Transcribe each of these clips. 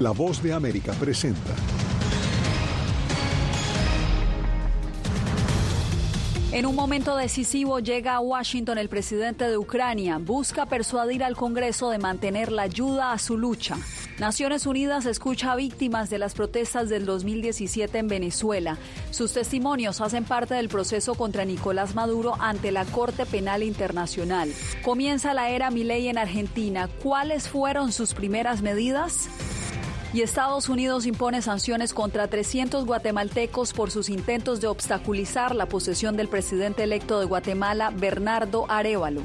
La voz de América presenta. En un momento decisivo llega a Washington el presidente de Ucrania. Busca persuadir al Congreso de mantener la ayuda a su lucha. Naciones Unidas escucha a víctimas de las protestas del 2017 en Venezuela. Sus testimonios hacen parte del proceso contra Nicolás Maduro ante la Corte Penal Internacional. Comienza la era Milei en Argentina. ¿Cuáles fueron sus primeras medidas? Y Estados Unidos impone sanciones contra 300 guatemaltecos por sus intentos de obstaculizar la posesión del presidente electo de Guatemala, Bernardo Arevalo.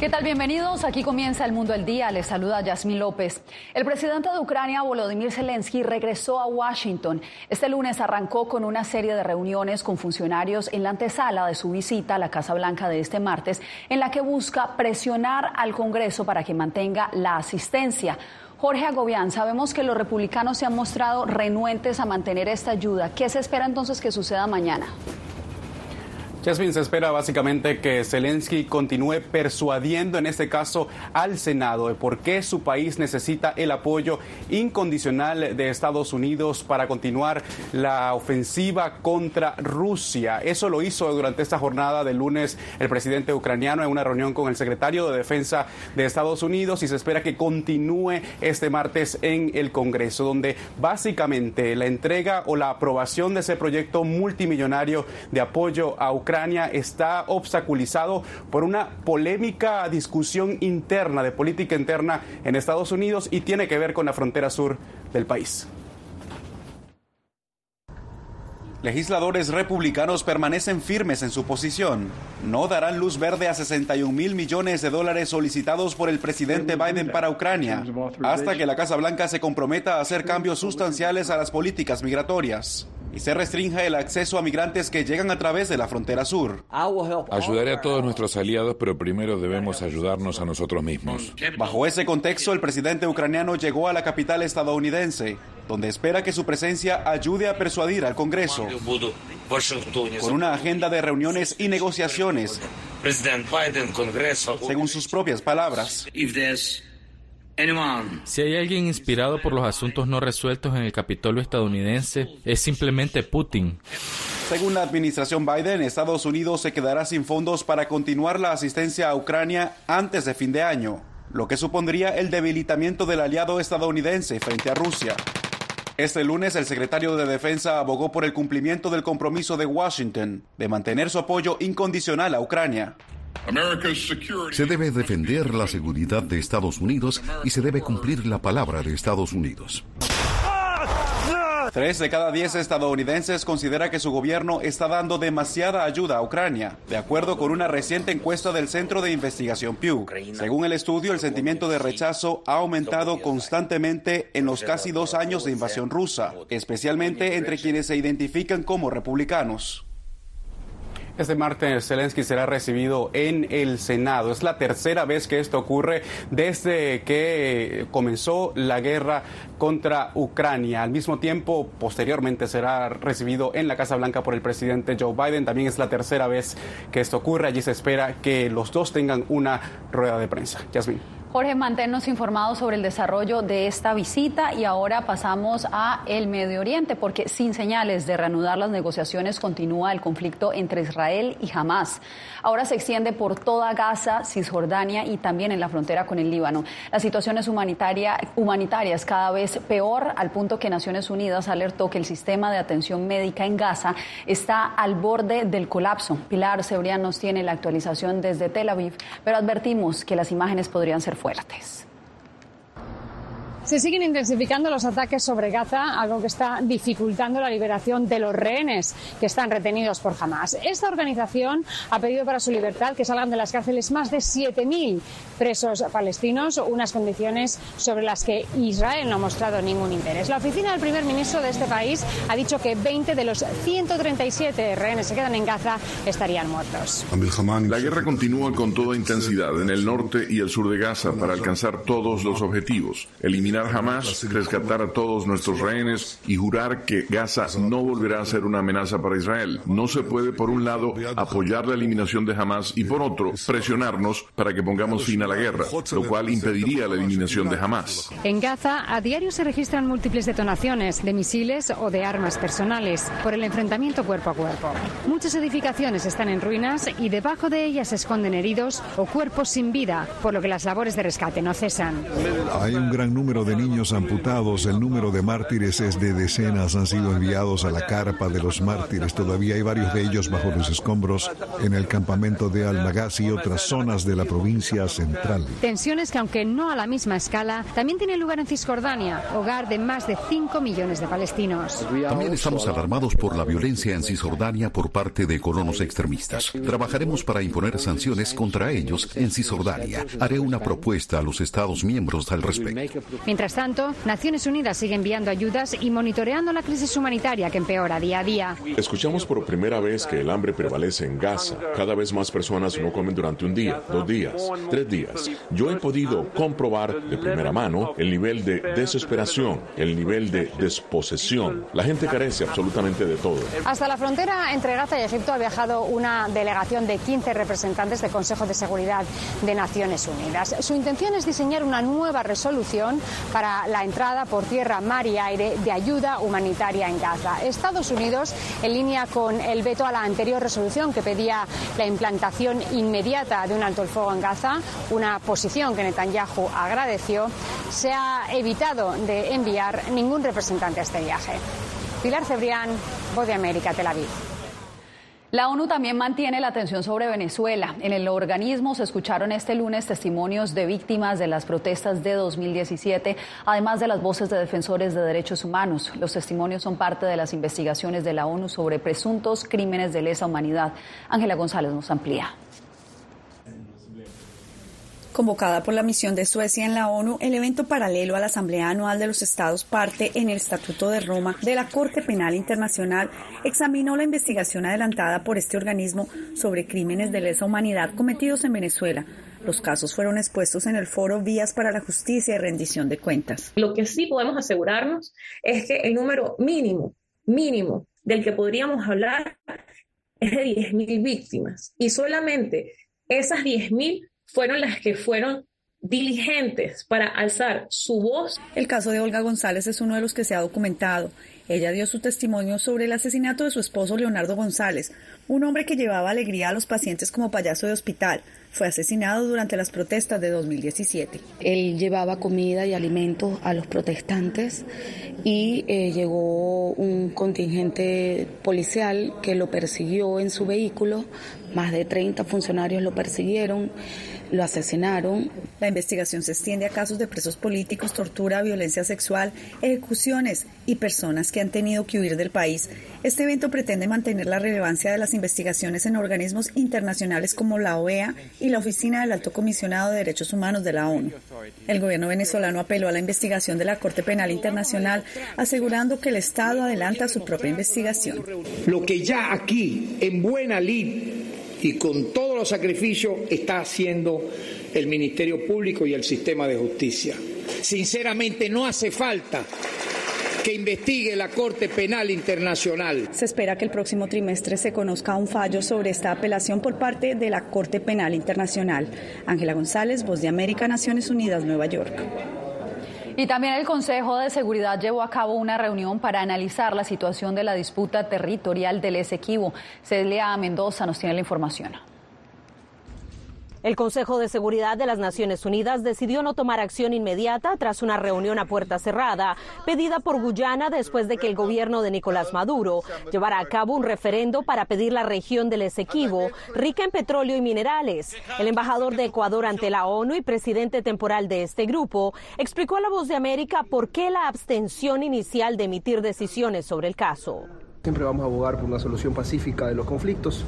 ¿Qué tal? Bienvenidos. Aquí comienza el mundo del día. Les saluda Yasmín López. El presidente de Ucrania, Volodymyr Zelensky, regresó a Washington. Este lunes arrancó con una serie de reuniones con funcionarios en la antesala de su visita a la Casa Blanca de este martes, en la que busca presionar al Congreso para que mantenga la asistencia. Jorge Agobián, sabemos que los republicanos se han mostrado renuentes a mantener esta ayuda. ¿Qué se espera entonces que suceda mañana? Jasmine, se espera básicamente que Zelensky continúe persuadiendo en este caso al Senado de por qué su país necesita el apoyo incondicional de Estados Unidos para continuar la ofensiva contra Rusia. Eso lo hizo durante esta jornada de lunes el presidente ucraniano en una reunión con el secretario de Defensa de Estados Unidos y se espera que continúe este martes en el Congreso, donde básicamente la entrega o la aprobación de ese proyecto multimillonario de apoyo a Ucrania Ucrania está obstaculizado por una polémica discusión interna, de política interna en Estados Unidos y tiene que ver con la frontera sur del país. Legisladores republicanos permanecen firmes en su posición. No darán luz verde a 61 mil millones de dólares solicitados por el presidente Biden para Ucrania, hasta que la Casa Blanca se comprometa a hacer cambios sustanciales a las políticas migratorias y se restrinja el acceso a migrantes que llegan a través de la frontera sur. Ayudaré a todos nuestros aliados, pero primero debemos ayudarnos a nosotros mismos. Bajo ese contexto, el presidente ucraniano llegó a la capital estadounidense, donde espera que su presencia ayude a persuadir al Congreso con una agenda de reuniones y negociaciones, según sus propias palabras. Si hay alguien inspirado por los asuntos no resueltos en el Capitolio estadounidense, es simplemente Putin. Según la administración Biden, Estados Unidos se quedará sin fondos para continuar la asistencia a Ucrania antes de fin de año, lo que supondría el debilitamiento del aliado estadounidense frente a Rusia. Este lunes, el secretario de Defensa abogó por el cumplimiento del compromiso de Washington de mantener su apoyo incondicional a Ucrania. Se debe defender la seguridad de Estados Unidos y se debe cumplir la palabra de Estados Unidos. Tres de cada diez estadounidenses considera que su gobierno está dando demasiada ayuda a Ucrania, de acuerdo con una reciente encuesta del Centro de Investigación Pew. Según el estudio, el sentimiento de rechazo ha aumentado constantemente en los casi dos años de invasión rusa, especialmente entre quienes se identifican como republicanos. Este martes Zelensky será recibido en el Senado. Es la tercera vez que esto ocurre desde que comenzó la guerra contra Ucrania. Al mismo tiempo, posteriormente será recibido en la Casa Blanca por el presidente Joe Biden. También es la tercera vez que esto ocurre. Allí se espera que los dos tengan una rueda de prensa. Yasmin. Jorge, manténnos informados sobre el desarrollo de esta visita y ahora pasamos a el Medio Oriente, porque sin señales de reanudar las negociaciones continúa el conflicto entre Israel y Hamas. Ahora se extiende por toda Gaza, Cisjordania y también en la frontera con el Líbano. La situación es humanitaria, humanitaria es cada vez peor, al punto que Naciones Unidas alertó que el sistema de atención médica en Gaza está al borde del colapso. Pilar Cebrián nos tiene la actualización desde Tel Aviv, pero advertimos que las imágenes podrían ser fuertes. Se siguen intensificando los ataques sobre Gaza, algo que está dificultando la liberación de los rehenes que están retenidos por Hamas. Esta organización ha pedido para su libertad que salgan de las cárceles más de 7.000 presos palestinos, unas condiciones sobre las que Israel no ha mostrado ningún interés. La oficina del primer ministro de este país ha dicho que 20 de los 137 rehenes que quedan en Gaza estarían muertos. La guerra continúa con toda intensidad en el norte y el sur de Gaza para alcanzar todos los objetivos, eliminar jamás, rescatar a todos nuestros rehenes y jurar que Gaza no volverá a ser una amenaza para Israel. No se puede, por un lado, apoyar la eliminación de Hamas y, por otro, presionarnos para que pongamos fin a la guerra, lo cual impediría la eliminación de Hamas. En Gaza, a diario se registran múltiples detonaciones de misiles o de armas personales por el enfrentamiento cuerpo a cuerpo. Muchas edificaciones están en ruinas y debajo de ellas se esconden heridos o cuerpos sin vida, por lo que las labores de rescate no cesan. Hay un gran número de niños amputados. El número de mártires es de decenas. Han sido enviados a la carpa de los mártires. Todavía hay varios de ellos bajo los escombros en el campamento de Al-Nagas y otras zonas de la provincia central. Tensiones que, aunque no a la misma escala, también tienen lugar en Cisjordania, hogar de más de 5 millones de palestinos. También estamos alarmados por la violencia en Cisjordania por parte de colonos extremistas. Trabajaremos para imponer sanciones contra ellos en Cisjordania. Haré una propuesta a los Estados miembros al respecto. Mientras tanto, Naciones Unidas sigue enviando ayudas y monitoreando la crisis humanitaria que empeora día a día. Escuchamos por primera vez que el hambre prevalece en Gaza. Cada vez más personas no comen durante un día, dos días, tres días. Yo he podido comprobar de primera mano el nivel de desesperación, el nivel de desposesión. La gente carece absolutamente de todo. Hasta la frontera entre Gaza y Egipto ha viajado una delegación de 15 representantes del Consejo de Seguridad de Naciones Unidas. Su intención es diseñar una nueva resolución para la entrada por tierra, mar y aire de ayuda humanitaria en Gaza. Estados Unidos, en línea con el veto a la anterior resolución que pedía la implantación inmediata de un alto el fuego en Gaza, una posición que Netanyahu agradeció, se ha evitado de enviar ningún representante a este viaje. Pilar Cebrián, Voz de América, Tel Aviv. La ONU también mantiene la atención sobre Venezuela. En el organismo se escucharon este lunes testimonios de víctimas de las protestas de 2017, además de las voces de defensores de derechos humanos. Los testimonios son parte de las investigaciones de la ONU sobre presuntos crímenes de lesa humanidad. Ángela González nos amplía. Convocada por la misión de Suecia en la ONU, el evento paralelo a la Asamblea Anual de los Estados parte en el Estatuto de Roma de la Corte Penal Internacional examinó la investigación adelantada por este organismo sobre crímenes de lesa humanidad cometidos en Venezuela. Los casos fueron expuestos en el foro Vías para la Justicia y Rendición de Cuentas. Lo que sí podemos asegurarnos es que el número mínimo, mínimo del que podríamos hablar es de 10.000 víctimas y solamente esas 10.000 fueron las que fueron diligentes para alzar su voz. El caso de Olga González es uno de los que se ha documentado. Ella dio su testimonio sobre el asesinato de su esposo Leonardo González, un hombre que llevaba alegría a los pacientes como payaso de hospital. Fue asesinado durante las protestas de 2017. Él llevaba comida y alimentos a los protestantes y eh, llegó un contingente policial que lo persiguió en su vehículo. Más de 30 funcionarios lo persiguieron lo asesinaron. La investigación se extiende a casos de presos políticos, tortura, violencia sexual, ejecuciones y personas que han tenido que huir del país. Este evento pretende mantener la relevancia de las investigaciones en organismos internacionales como la OEA y la Oficina del Alto Comisionado de Derechos Humanos de la ONU. El gobierno venezolano apeló a la investigación de la Corte Penal Internacional, asegurando que el Estado adelanta su propia investigación. Lo que ya aquí, en buena lid, y con todos los sacrificios está haciendo el Ministerio Público y el sistema de justicia. Sinceramente no hace falta que investigue la Corte Penal Internacional. Se espera que el próximo trimestre se conozca un fallo sobre esta apelación por parte de la Corte Penal Internacional. Ángela González, Voz de América, Naciones Unidas, Nueva York. Y también el Consejo de Seguridad llevó a cabo una reunión para analizar la situación de la disputa territorial del Esequibo. Celia Mendoza nos tiene la información. El Consejo de Seguridad de las Naciones Unidas decidió no tomar acción inmediata tras una reunión a puerta cerrada pedida por Guyana después de que el gobierno de Nicolás Maduro llevara a cabo un referendo para pedir la región del Esequibo, rica en petróleo y minerales. El embajador de Ecuador ante la ONU y presidente temporal de este grupo explicó a La Voz de América por qué la abstención inicial de emitir decisiones sobre el caso. Siempre vamos a abogar por una solución pacífica de los conflictos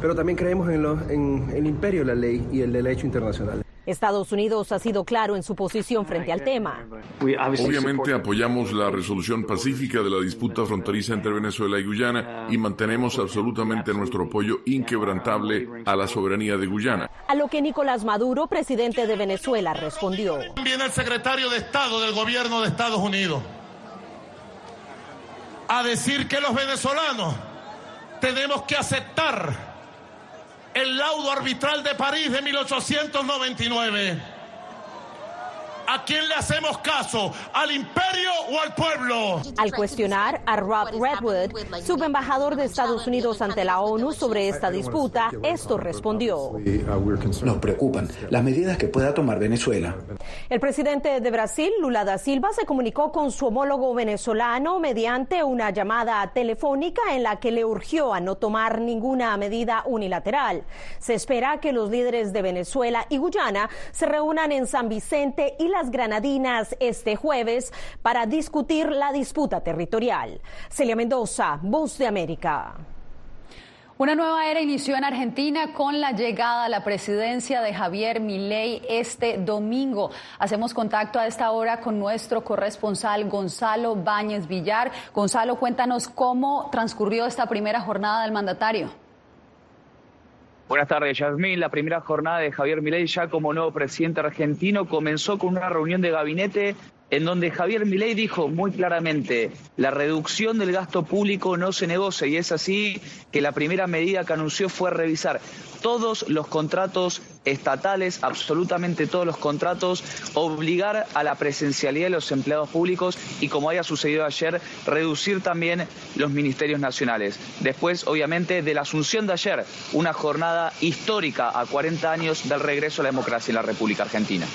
pero también creemos en, en, el imperio de la ley y el derecho internacional. Estados Unidos ha sido claro en su posición frente al tema. Obviamente apoyamos la resolución pacífica de la disputa fronteriza entre Venezuela y Guyana y mantenemos absolutamente nuestro apoyo inquebrantable a la soberanía de Guyana. A lo que Nicolás Maduro, presidente de Venezuela, respondió. Viene el secretario de Estado del gobierno de Estados Unidos a decir que los venezolanos tenemos que aceptar el laudo arbitral de París de 1899 ¿A quién le hacemos caso? ¿Al imperio o al pueblo? Al cuestionar a Rob Redwood, subembajador de Estados Unidos ante la ONU sobre esta disputa, esto respondió. Nos preocupan las medidas que pueda tomar Venezuela. El presidente de Brasil, Lula da Silva, se comunicó con su homólogo venezolano mediante una llamada telefónica en la que le urgió a no tomar ninguna medida unilateral. Se espera que los líderes de Venezuela y Guyana se reúnan en San Vicente y la Granadinas este jueves para discutir la disputa territorial. Celia Mendoza, Voz de América. Una nueva era inició en Argentina con la llegada a la presidencia de Javier Milei este domingo. Hacemos contacto a esta hora con nuestro corresponsal Gonzalo Báñez Villar. Gonzalo, cuéntanos cómo transcurrió esta primera jornada del mandatario. Buenas tardes, Yasmín. La primera jornada de Javier Milei ya como nuevo presidente argentino comenzó con una reunión de gabinete en donde Javier Milei dijo muy claramente, la reducción del gasto público no se negocia y es así que la primera medida que anunció fue revisar todos los contratos estatales, absolutamente todos los contratos, obligar a la presencialidad de los empleados públicos y, como haya sucedido ayer, reducir también los ministerios nacionales. Después, obviamente, de la asunción de ayer, una jornada histórica a 40 años del regreso a la democracia en la República Argentina.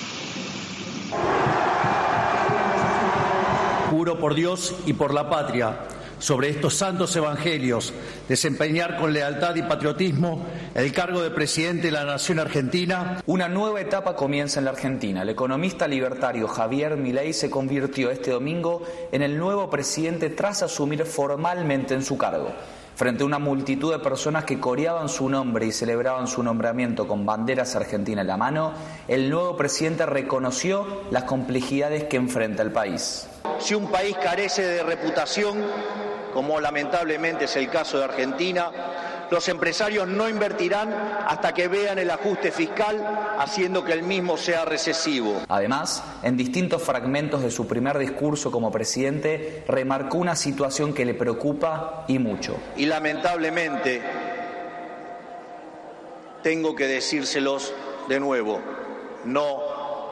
Juro por Dios y por la patria, sobre estos santos evangelios, desempeñar con lealtad y patriotismo el cargo de presidente de la Nación Argentina. Una nueva etapa comienza en la Argentina. El economista libertario Javier Milei se convirtió este domingo en el nuevo presidente tras asumir formalmente en su cargo. Frente a una multitud de personas que coreaban su nombre y celebraban su nombramiento con banderas argentinas en la mano, el nuevo presidente reconoció las complejidades que enfrenta el país. Si un país carece de reputación, como lamentablemente es el caso de Argentina, los empresarios no invertirán hasta que vean el ajuste fiscal, haciendo que el mismo sea recesivo. Además, en distintos fragmentos de su primer discurso como presidente, remarcó una situación que le preocupa y mucho. Y lamentablemente, tengo que decírselos de nuevo, no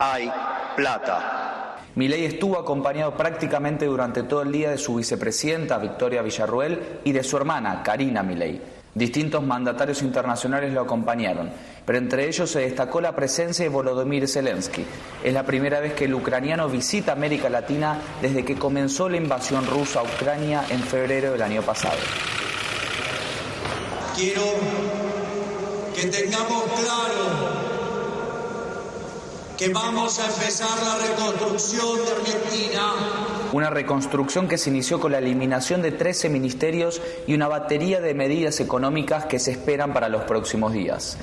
hay plata. Milei estuvo acompañado prácticamente durante todo el día de su vicepresidenta Victoria Villarruel y de su hermana Karina Milei. Distintos mandatarios internacionales lo acompañaron, pero entre ellos se destacó la presencia de Volodymyr Zelensky. Es la primera vez que el ucraniano visita América Latina desde que comenzó la invasión rusa a Ucrania en febrero del año pasado. Quiero que tengamos claro que vamos a empezar la reconstrucción de Argentina. Una reconstrucción que se inició con la eliminación de 13 ministerios y una batería de medidas económicas que se esperan para los próximos días.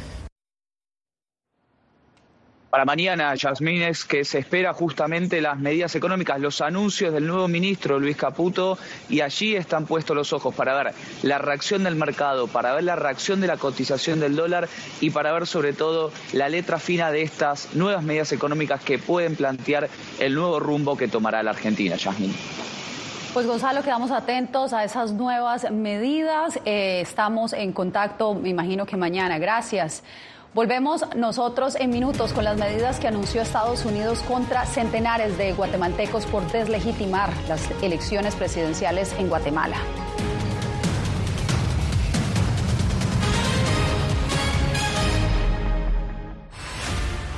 Para mañana, Yasmín, es que se espera justamente las medidas económicas, los anuncios del nuevo ministro Luis Caputo, y allí están puestos los ojos para ver la reacción del mercado, para ver la reacción de la cotización del dólar y para ver sobre todo la letra fina de estas nuevas medidas económicas que pueden plantear el nuevo rumbo que tomará la Argentina, Yasmín. Pues Gonzalo, quedamos atentos a esas nuevas medidas. Eh, estamos en contacto, me imagino que mañana. Gracias. Volvemos nosotros en minutos con las medidas que anunció Estados Unidos contra centenares de guatemaltecos por deslegitimar las elecciones presidenciales en Guatemala.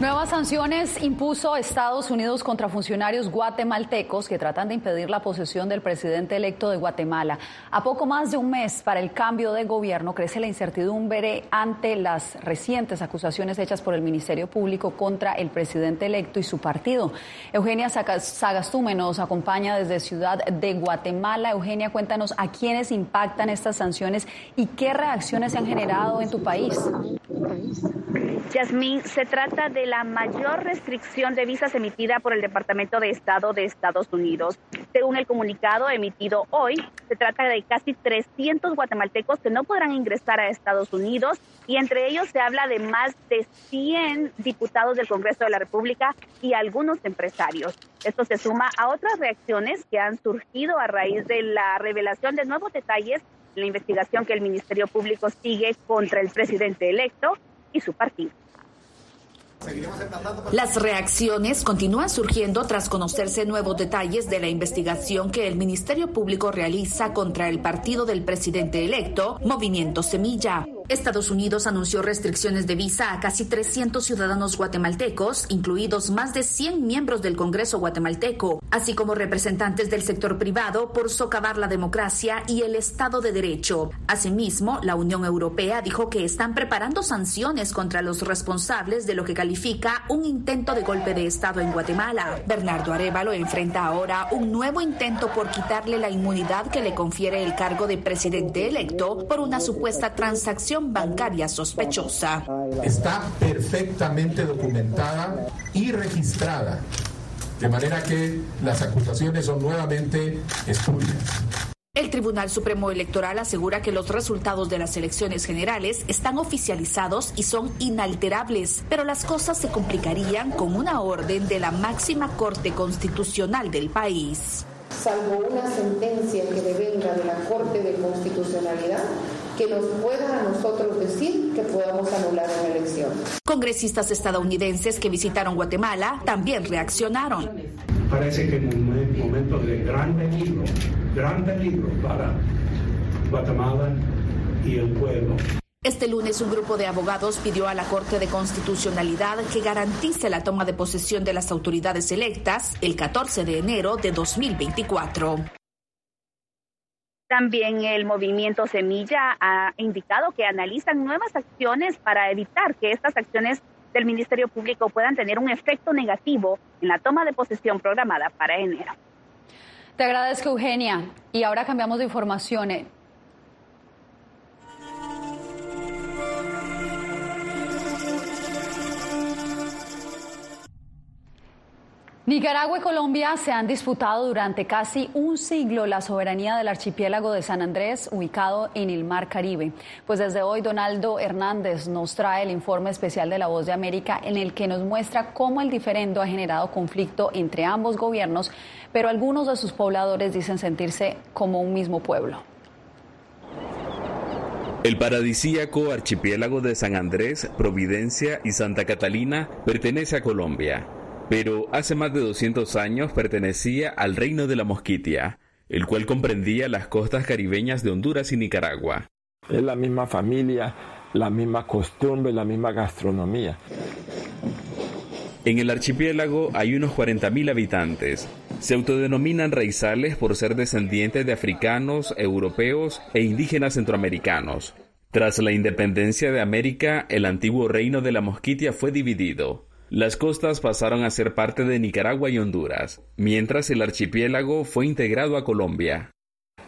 Nuevas sanciones impuso Estados Unidos contra funcionarios guatemaltecos que tratan de impedir la posesión del presidente electo de Guatemala. A poco más de un mes para el cambio de gobierno crece la incertidumbre ante las recientes acusaciones hechas por el Ministerio Público contra el presidente electo y su partido. Eugenia Sagastume nos acompaña desde Ciudad de Guatemala. Eugenia, cuéntanos a quiénes impactan estas sanciones y qué reacciones se han generado en tu país. Yasmín, se trata de la mayor restricción de visas emitida por el Departamento de Estado de Estados Unidos. Según el comunicado emitido hoy, se trata de casi 300 guatemaltecos que no podrán ingresar a Estados Unidos y entre ellos se habla de más de 100 diputados del Congreso de la República y algunos empresarios. Esto se suma a otras reacciones que han surgido a raíz de la revelación de nuevos detalles en la investigación que el Ministerio Público sigue contra el presidente electo y su partido. Las reacciones continúan surgiendo tras conocerse nuevos detalles de la investigación que el Ministerio Público realiza contra el partido del presidente electo, Movimiento Semilla. Estados Unidos anunció restricciones de visa a casi 300 ciudadanos guatemaltecos, incluidos más de 100 miembros del Congreso guatemalteco, así como representantes del sector privado por socavar la democracia y el Estado de Derecho. Asimismo, la Unión Europea dijo que están preparando sanciones contra los responsables de lo que califica un intento de golpe de Estado en Guatemala. Bernardo Arevalo enfrenta ahora un nuevo intento por quitarle la inmunidad que le confiere el cargo de presidente electo por una supuesta transacción bancaria sospechosa. Está perfectamente documentada y registrada, de manera que las acusaciones son nuevamente espurias. El Tribunal Supremo Electoral asegura que los resultados de las elecciones generales están oficializados y son inalterables, pero las cosas se complicarían con una orden de la máxima Corte Constitucional del país. Salvo una sentencia que devenga de la Corte de Constitucionalidad, que nos pueda a nosotros decir que podamos anular una elección. Congresistas estadounidenses que visitaron Guatemala también reaccionaron. Parece que en un momento de gran peligro, gran peligro para Guatemala y el pueblo. Este lunes un grupo de abogados pidió a la Corte de Constitucionalidad que garantice la toma de posesión de las autoridades electas el 14 de enero de 2024. También el movimiento Semilla ha indicado que analizan nuevas acciones para evitar que estas acciones del Ministerio Público puedan tener un efecto negativo en la toma de posesión programada para enero. Te agradezco, Eugenia. Y ahora cambiamos de información. Nicaragua y Colombia se han disputado durante casi un siglo la soberanía del archipiélago de San Andrés, ubicado en el Mar Caribe. Pues desde hoy Donaldo Hernández nos trae el informe especial de La Voz de América en el que nos muestra cómo el diferendo ha generado conflicto entre ambos gobiernos, pero algunos de sus pobladores dicen sentirse como un mismo pueblo. El paradisíaco archipiélago de San Andrés, Providencia y Santa Catalina pertenece a Colombia pero hace más de 200 años pertenecía al Reino de la Mosquitia, el cual comprendía las costas caribeñas de Honduras y Nicaragua. Es la misma familia, la misma costumbre, la misma gastronomía. En el archipiélago hay unos 40.000 habitantes. Se autodenominan raizales por ser descendientes de africanos, europeos e indígenas centroamericanos. Tras la independencia de América, el antiguo reino de la Mosquitia fue dividido. Las costas pasaron a ser parte de Nicaragua y Honduras, mientras el archipiélago fue integrado a Colombia.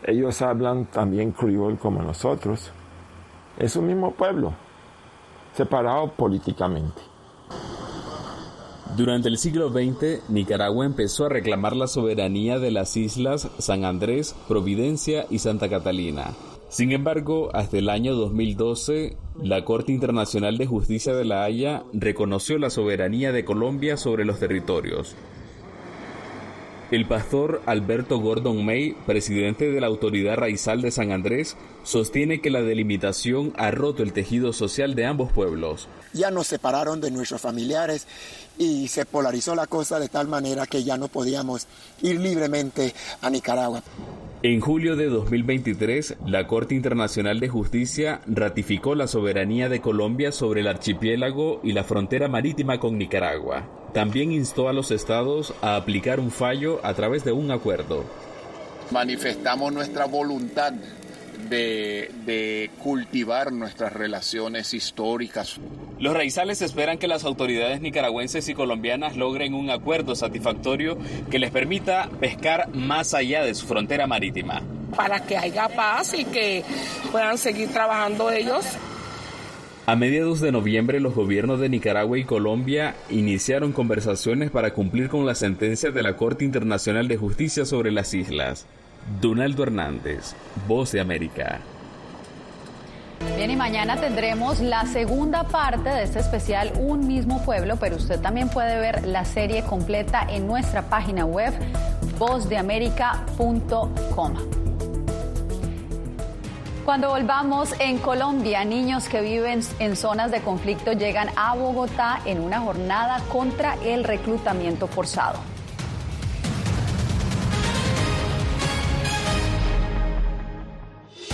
Ellos hablan también criol como nosotros. Es un mismo pueblo, separado políticamente. Durante el siglo XX, Nicaragua empezó a reclamar la soberanía de las islas San Andrés, Providencia y Santa Catalina, sin embargo, hasta el año 2012, la Corte Internacional de Justicia de La Haya reconoció la soberanía de Colombia sobre los territorios. El pastor Alberto Gordon May, presidente de la Autoridad Raizal de San Andrés, sostiene que la delimitación ha roto el tejido social de ambos pueblos. Ya nos separaron de nuestros familiares y se polarizó la cosa de tal manera que ya no podíamos ir libremente a Nicaragua. En julio de 2023, la Corte Internacional de Justicia ratificó la soberanía de Colombia sobre el archipiélago y la frontera marítima con Nicaragua. También instó a los estados a aplicar un fallo a través de un acuerdo. Manifestamos nuestra voluntad de, cultivar nuestras relaciones históricas. Los raizales esperan que las autoridades nicaragüenses y colombianas logren un acuerdo satisfactorio que les permita pescar más allá de su frontera marítima. Para que haya paz y que puedan seguir trabajando ellos. A mediados de noviembre, los gobiernos de Nicaragua y Colombia iniciaron conversaciones para cumplir con la sentencia de la Corte Internacional de Justicia sobre las islas. Donaldo Hernández, Voz de América. Bien, y mañana tendremos la segunda parte de este especial Un mismo pueblo, pero usted también puede ver la serie completa en nuestra página web vozdeamerica.com. Cuando volvamos en Colombia, niños que viven en zonas de conflicto llegan a Bogotá en una jornada contra el reclutamiento forzado.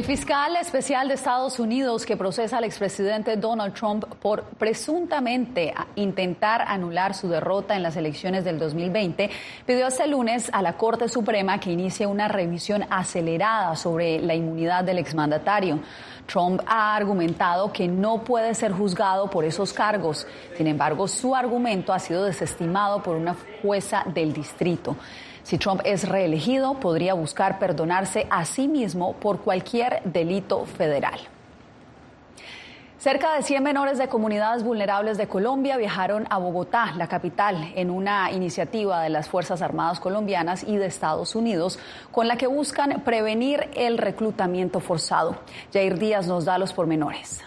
El fiscal especial de Estados Unidos que procesa al expresidente Donald Trump por presuntamente intentar anular su derrota en las elecciones del 2020 pidió este lunes a la Corte Suprema que inicie una revisión acelerada sobre la inmunidad del exmandatario. Trump ha argumentado que no puede ser juzgado por esos cargos. Sin embargo, su argumento ha sido desestimado por una jueza del distrito. Si Trump es reelegido, podría buscar perdonarse a sí mismo por cualquier delito federal. Cerca de 100 menores de comunidades vulnerables de Colombia viajaron a Bogotá, la capital, en una iniciativa de las Fuerzas Armadas colombianas y de Estados Unidos con la que buscan prevenir el reclutamiento forzado. Jair Díaz nos da los pormenores.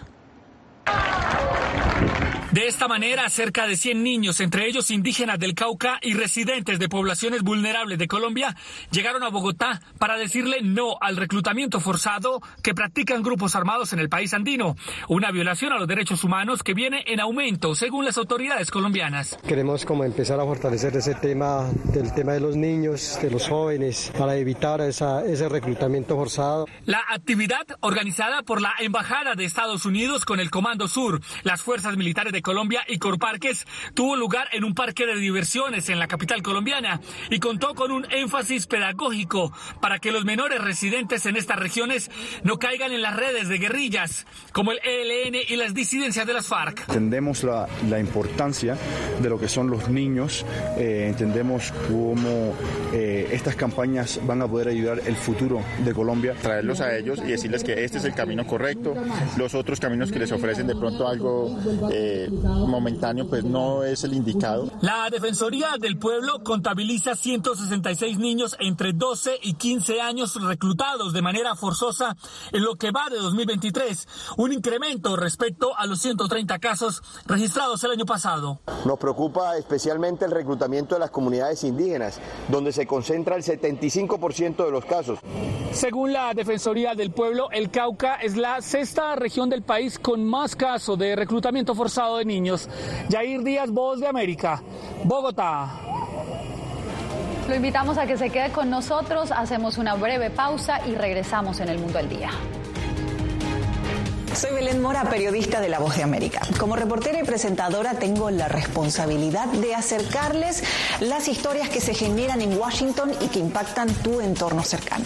De esta manera, cerca de 100 niños, entre ellos indígenas del Cauca y residentes de poblaciones vulnerables de Colombia, llegaron a Bogotá para decirle no al reclutamiento forzado que practican grupos armados en el país andino, una violación a los derechos humanos que viene en aumento según las autoridades colombianas. Queremos como empezar a fortalecer ese tema del tema de los niños, de los jóvenes, para evitar ese reclutamiento forzado. La actividad organizada por la Embajada de Estados Unidos con el Comando Sur, las fuerzas militares de Colombia y Corparques tuvo lugar en un parque de diversiones en la capital colombiana y contó con un énfasis pedagógico para que los menores residentes en estas regiones no caigan en las redes de guerrillas como el ELN y las disidencias de las FARC. Entendemos la, la importancia de lo que son los niños, eh, entendemos cómo eh, estas campañas van a poder ayudar el futuro de Colombia. Traerlos a ellos y decirles que este es el camino correcto, los otros caminos que les ofrecen de pronto algo eh, momentáneo pues no es el indicado. La Defensoría del Pueblo contabiliza 166 niños entre 12 y 15 años reclutados de manera forzosa en lo que va de 2023, un incremento respecto a los 130 casos registrados el año pasado. Nos preocupa especialmente el reclutamiento de las comunidades indígenas, donde se concentra el 75% de los casos. Según la Defensoría del Pueblo, el Cauca es la sexta región del país con más casos de reclutamiento forzado de niños. Jair Díaz, Voz de América, Bogotá. Lo invitamos a que se quede con nosotros, hacemos una breve pausa y regresamos en el Mundo al Día. Soy Belén Mora, periodista de La Voz de América. Como reportera y presentadora tengo la responsabilidad de acercarles las historias que se generan en Washington y que impactan tu entorno cercano.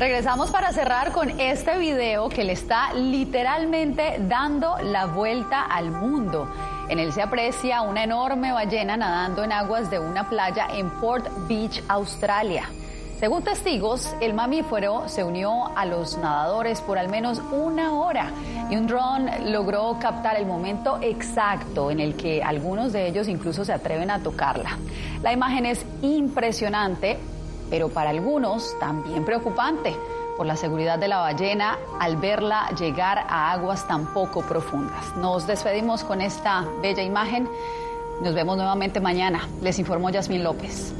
Regresamos para cerrar con este video que le está literalmente dando la vuelta al mundo. En él se aprecia una enorme ballena nadando en aguas de una playa en Port Beach, Australia. Según testigos, el mamífero se unió a los nadadores por al menos una hora y un dron logró captar el momento exacto en el que algunos de ellos incluso se atreven a tocarla. La imagen es impresionante, pero para algunos también preocupante por la seguridad de la ballena al verla llegar a aguas tan poco profundas. Nos despedimos con esta bella imagen. Nos vemos nuevamente mañana. Les informó Yasmín López.